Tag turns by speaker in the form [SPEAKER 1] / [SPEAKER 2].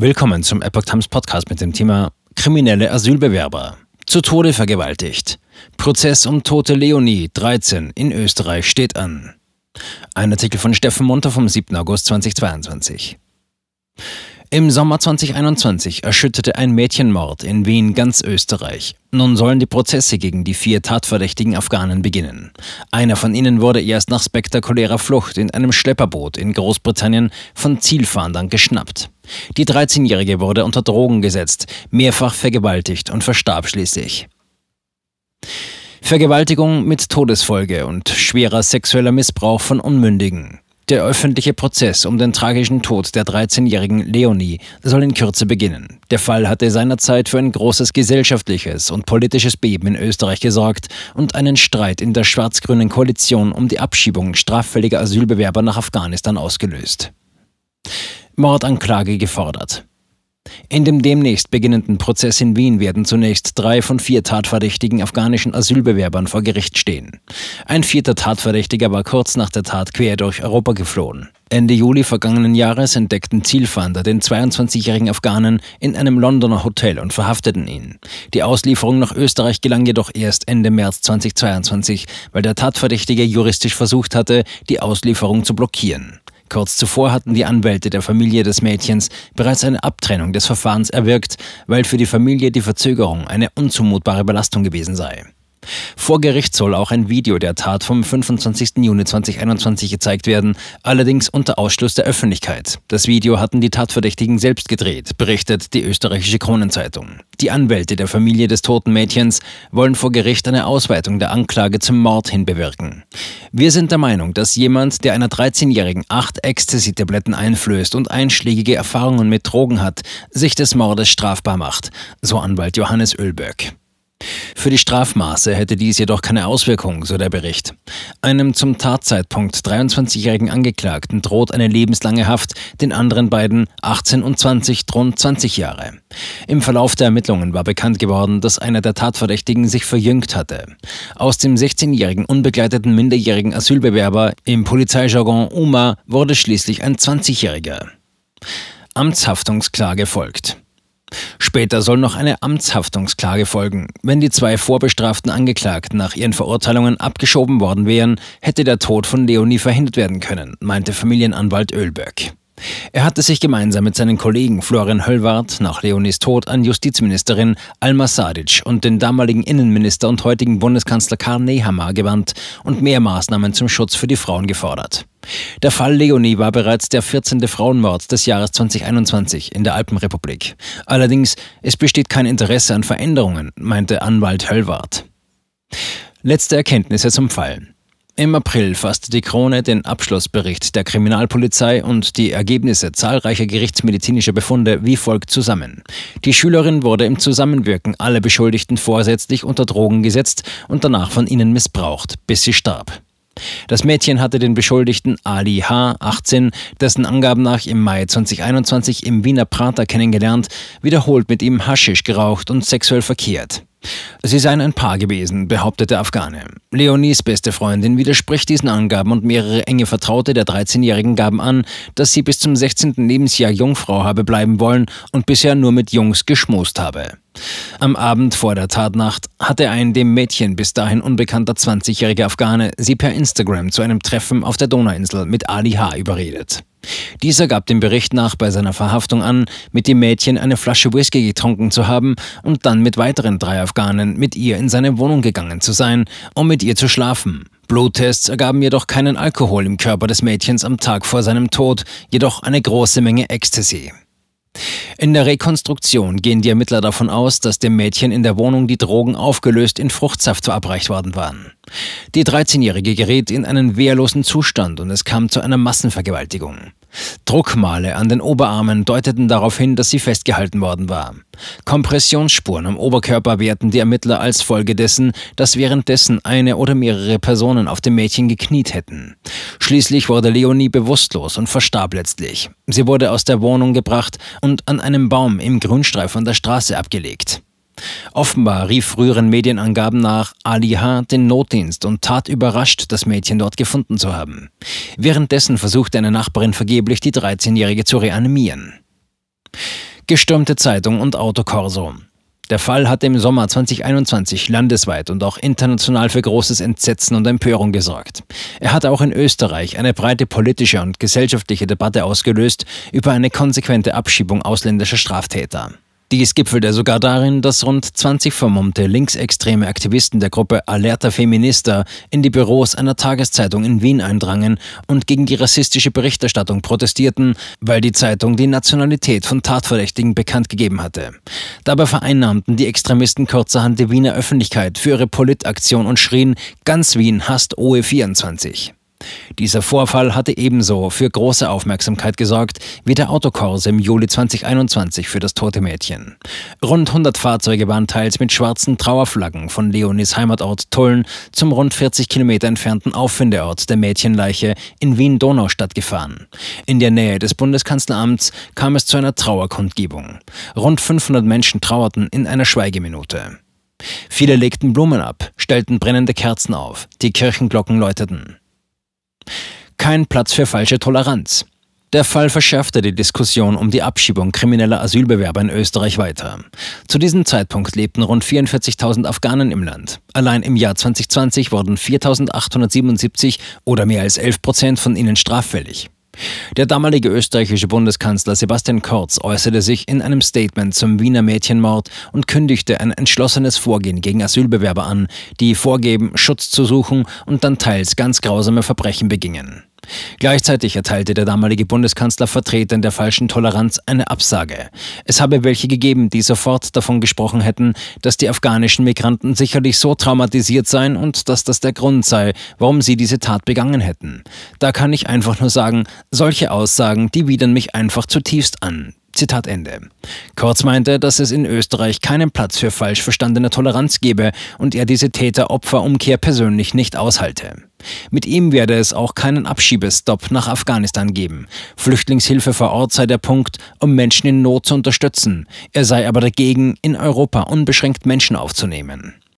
[SPEAKER 1] Willkommen zum Epoch Times Podcast mit dem Thema Kriminelle Asylbewerber. Zu Tode vergewaltigt. Prozess um tote Leonie, 13, in Österreich steht an. Ein Artikel von Steffen Munter vom 7. August 2022. Im Sommer 2021 erschütterte ein Mädchenmord in Wien ganz Österreich. Nun sollen die Prozesse gegen die vier tatverdächtigen Afghanen beginnen. Einer von ihnen wurde erst nach spektakulärer Flucht in einem Schlepperboot in Großbritannien von Zielfahndern geschnappt. Die 13-Jährige wurde unter Drogen gesetzt, mehrfach vergewaltigt und verstarb schließlich. Vergewaltigung mit Todesfolge und schwerer sexueller Missbrauch von Unmündigen. Der öffentliche Prozess um den tragischen Tod der 13-jährigen Leonie soll in Kürze beginnen. Der Fall hatte seinerzeit für ein großes gesellschaftliches und politisches Beben in Österreich gesorgt und einen Streit in der schwarz-grünen Koalition um die Abschiebung straffälliger Asylbewerber nach Afghanistan ausgelöst. Mordanklage gefordert. In dem demnächst beginnenden Prozess in Wien werden zunächst drei von vier tatverdächtigen afghanischen Asylbewerbern vor Gericht stehen. Ein vierter Tatverdächtiger war kurz nach der Tat quer durch Europa geflohen. Ende Juli vergangenen Jahres entdeckten Zielfahnder den 22-jährigen Afghanen in einem Londoner Hotel und verhafteten ihn. Die Auslieferung nach Österreich gelang jedoch erst Ende März 2022, weil der Tatverdächtige juristisch versucht hatte, die Auslieferung zu blockieren. Kurz zuvor hatten die Anwälte der Familie des Mädchens bereits eine Abtrennung des Verfahrens erwirkt, weil für die Familie die Verzögerung eine unzumutbare Belastung gewesen sei. Vor Gericht soll auch ein Video der Tat vom 25. Juni 2021 gezeigt werden, allerdings unter Ausschluss der Öffentlichkeit. Das Video hatten die Tatverdächtigen selbst gedreht, berichtet die österreichische Kronenzeitung. Die Anwälte der Familie des toten Mädchens wollen vor Gericht eine Ausweitung der Anklage zum Mord hin bewirken. Wir sind der Meinung, dass jemand, der einer 13-Jährigen acht Ecstasy-Tabletten einflößt und einschlägige Erfahrungen mit Drogen hat, sich des Mordes strafbar macht, so Anwalt Johannes Ölböck. Für die Strafmaße hätte dies jedoch keine Auswirkung, so der Bericht. Einem zum Tatzeitpunkt 23-jährigen Angeklagten droht eine lebenslange Haft, den anderen beiden 18 und 20 drohen 20 Jahre. Im Verlauf der Ermittlungen war bekannt geworden, dass einer der Tatverdächtigen sich verjüngt hatte. Aus dem 16-jährigen unbegleiteten minderjährigen Asylbewerber im Polizeijargon UMA wurde schließlich ein 20-jähriger. Amtshaftungsklage folgt. Später soll noch eine Amtshaftungsklage folgen. Wenn die zwei vorbestraften Angeklagten nach ihren Verurteilungen abgeschoben worden wären, hätte der Tod von Leonie verhindert werden können, meinte Familienanwalt Ölböck. Er hatte sich gemeinsam mit seinen Kollegen Florian Höllwarth nach Leonis Tod an Justizministerin Alma Sadic und den damaligen Innenminister und heutigen Bundeskanzler Karl Nehammer gewandt und mehr Maßnahmen zum Schutz für die Frauen gefordert. Der Fall Leonie war bereits der 14. Frauenmord des Jahres 2021 in der Alpenrepublik. Allerdings, es besteht kein Interesse an Veränderungen, meinte Anwalt Höllwarth. Letzte Erkenntnisse zum Fall. Im April fasste die Krone den Abschlussbericht der Kriminalpolizei und die Ergebnisse zahlreicher gerichtsmedizinischer Befunde wie folgt zusammen. Die Schülerin wurde im Zusammenwirken aller Beschuldigten vorsätzlich unter Drogen gesetzt und danach von ihnen missbraucht, bis sie starb. Das Mädchen hatte den Beschuldigten Ali H., 18, dessen Angaben nach im Mai 2021 im Wiener Prater kennengelernt, wiederholt mit ihm Haschisch geraucht und sexuell verkehrt. Sie seien ein Paar gewesen, behauptete Afghane. Leonies beste Freundin widerspricht diesen Angaben und mehrere enge Vertraute der 13-Jährigen gaben an, dass sie bis zum 16. Lebensjahr Jungfrau habe bleiben wollen und bisher nur mit Jungs geschmust habe. Am Abend vor der Tatnacht hatte ein dem Mädchen bis dahin unbekannter 20-jähriger Afghane sie per Instagram zu einem Treffen auf der Donauinsel mit Ali H. überredet. Dieser gab dem Bericht nach bei seiner Verhaftung an, mit dem Mädchen eine Flasche Whisky getrunken zu haben und dann mit weiteren drei Afghanen mit ihr in seine Wohnung gegangen zu sein, um mit ihr zu schlafen. Bluttests ergaben jedoch keinen Alkohol im Körper des Mädchens am Tag vor seinem Tod, jedoch eine große Menge Ecstasy. In der Rekonstruktion gehen die Ermittler davon aus, dass dem Mädchen in der Wohnung die Drogen aufgelöst in Fruchtsaft verabreicht worden waren. Die 13-Jährige geriet in einen wehrlosen Zustand und es kam zu einer Massenvergewaltigung. Druckmale an den Oberarmen deuteten darauf hin, dass sie festgehalten worden war. Kompressionsspuren am Oberkörper werten die Ermittler als Folge dessen, dass währenddessen eine oder mehrere Personen auf dem Mädchen gekniet hätten. Schließlich wurde Leonie bewusstlos und verstarb letztlich. Sie wurde aus der Wohnung gebracht und an einem Baum im Grünstreifen der Straße abgelegt. Offenbar rief früheren Medienangaben nach Ali H. den Notdienst und tat überrascht, das Mädchen dort gefunden zu haben. Währenddessen versuchte eine Nachbarin vergeblich, die 13-Jährige zu reanimieren. Gestürmte Zeitung und Autokorso. Der Fall hatte im Sommer 2021 landesweit und auch international für großes Entsetzen und Empörung gesorgt. Er hat auch in Österreich eine breite politische und gesellschaftliche Debatte ausgelöst über eine konsequente Abschiebung ausländischer Straftäter. Dies gipfelte sogar darin, dass rund 20 vermummte linksextreme Aktivisten der Gruppe Alerta Feminista in die Büros einer Tageszeitung in Wien eindrangen und gegen die rassistische Berichterstattung protestierten, weil die Zeitung die Nationalität von Tatverdächtigen bekannt gegeben hatte. Dabei vereinnahmten die Extremisten kurzerhand die Wiener Öffentlichkeit für ihre Politaktion und schrien, ganz Wien hasst OE24. Dieser Vorfall hatte ebenso für große Aufmerksamkeit gesorgt wie der Autokorse im Juli 2021 für das tote Mädchen. Rund 100 Fahrzeuge waren teils mit schwarzen Trauerflaggen von Leonis Heimatort Tulln zum rund 40 Kilometer entfernten Auffindeort der Mädchenleiche in Wien-Donaustadt gefahren. In der Nähe des Bundeskanzleramts kam es zu einer Trauerkundgebung. Rund 500 Menschen trauerten in einer Schweigeminute. Viele legten Blumen ab, stellten brennende Kerzen auf, die Kirchenglocken läuteten. Kein Platz für falsche Toleranz. Der Fall verschärfte die Diskussion um die Abschiebung krimineller Asylbewerber in Österreich weiter. Zu diesem Zeitpunkt lebten rund 44.000 Afghanen im Land. Allein im Jahr 2020 wurden 4.877 oder mehr als 11 Prozent von ihnen straffällig. Der damalige österreichische Bundeskanzler Sebastian Kurz äußerte sich in einem Statement zum Wiener Mädchenmord und kündigte ein entschlossenes Vorgehen gegen Asylbewerber an, die vorgeben, Schutz zu suchen und dann teils ganz grausame Verbrechen begingen. Gleichzeitig erteilte der damalige Bundeskanzler Vertretern der falschen Toleranz eine Absage. Es habe welche gegeben, die sofort davon gesprochen hätten, dass die afghanischen Migranten sicherlich so traumatisiert seien und dass das der Grund sei, warum sie diese Tat begangen hätten. Da kann ich einfach nur sagen, solche Aussagen, die widern mich einfach zutiefst an. Zitat Ende. Kurz meinte, dass es in Österreich keinen Platz für falsch verstandene Toleranz gebe und er diese Täter-Opfer-Umkehr persönlich nicht aushalte. Mit ihm werde es auch keinen Abschiebestopp nach Afghanistan geben. Flüchtlingshilfe vor Ort sei der Punkt, um Menschen in Not zu unterstützen. Er sei aber dagegen, in Europa unbeschränkt Menschen aufzunehmen.